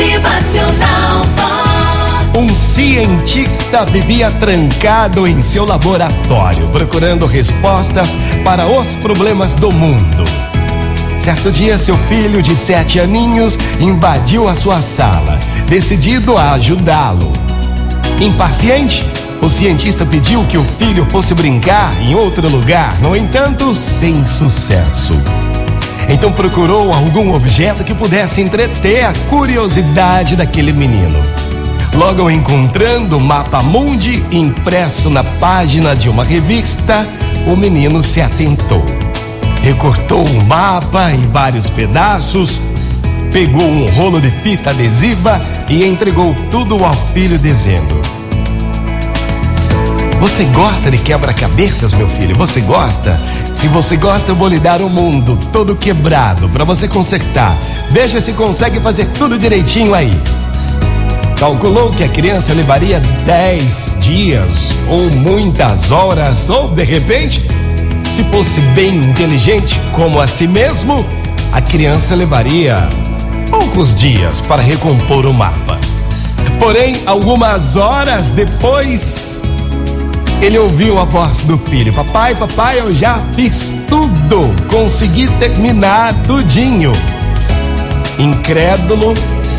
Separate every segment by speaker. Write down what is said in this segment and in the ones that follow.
Speaker 1: Motivacional Vox.
Speaker 2: Um cientista vivia trancado em seu laboratório, procurando respostas para os problemas do mundo. Certo dia, seu filho de sete aninhos invadiu a sua sala, decidido a ajudá-lo. Impaciente, o cientista pediu que o filho fosse brincar em outro lugar, no entanto, sem sucesso. Então procurou algum objeto que pudesse entreter a curiosidade daquele menino. Logo encontrando o mapa mundi impresso na página de uma revista, o menino se atentou. Recortou o mapa em vários pedaços, pegou um rolo de fita adesiva e entregou tudo ao filho, dizendo: Você gosta de quebra-cabeças, meu filho? Você gosta? Se você gosta, eu vou lhe dar o mundo todo quebrado para você consertar. Veja se consegue fazer tudo direitinho aí. Calculou que a criança levaria 10 dias ou muitas horas, ou de repente, se fosse bem inteligente como a si mesmo, a criança levaria poucos dias para recompor o mapa. Porém, algumas horas depois, ele ouviu a voz do filho: Papai, papai, eu já fiz tudo, consegui terminar tudinho. Incrédulo,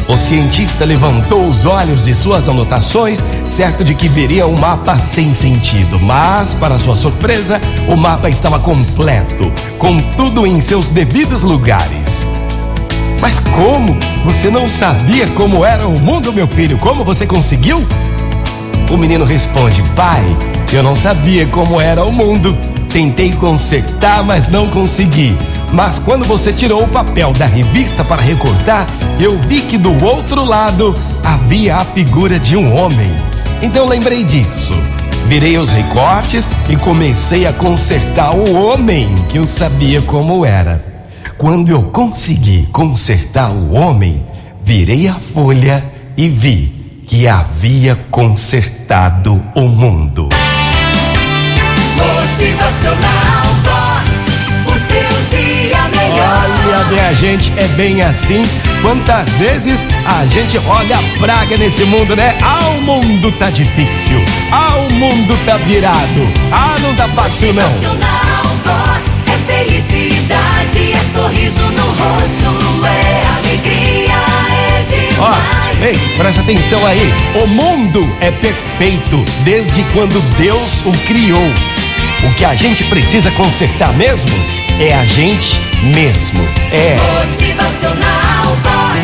Speaker 2: o cientista levantou os olhos de suas anotações, certo de que veria um mapa sem sentido. Mas, para sua surpresa, o mapa estava completo, com tudo em seus devidos lugares. Mas como? Você não sabia como era o mundo, meu filho? Como você conseguiu? O menino responde: Pai, eu não sabia como era o mundo. Tentei consertar, mas não consegui. Mas quando você tirou o papel da revista para recortar, eu vi que do outro lado havia a figura de um homem. Então lembrei disso. Virei os recortes e comecei a consertar o homem que eu sabia como era. Quando eu consegui consertar o homem, virei a folha e vi que havia consertado o mundo.
Speaker 1: Motivacional Vox. O seu dia melhor.
Speaker 2: Olha, minha gente, é bem assim. Quantas vezes a gente olha a praga nesse mundo, né? Ah, o mundo tá difícil. Ah, o mundo tá virado. Ah, não tá fácil não.
Speaker 1: Motivacional Vox. É felicidade, é sorriso no rosto, é alegria, é
Speaker 2: Ó, ei, presta atenção aí. O mundo é perfeito desde quando Deus o criou. O que a gente precisa consertar mesmo é a gente mesmo. É.
Speaker 1: Motivacional.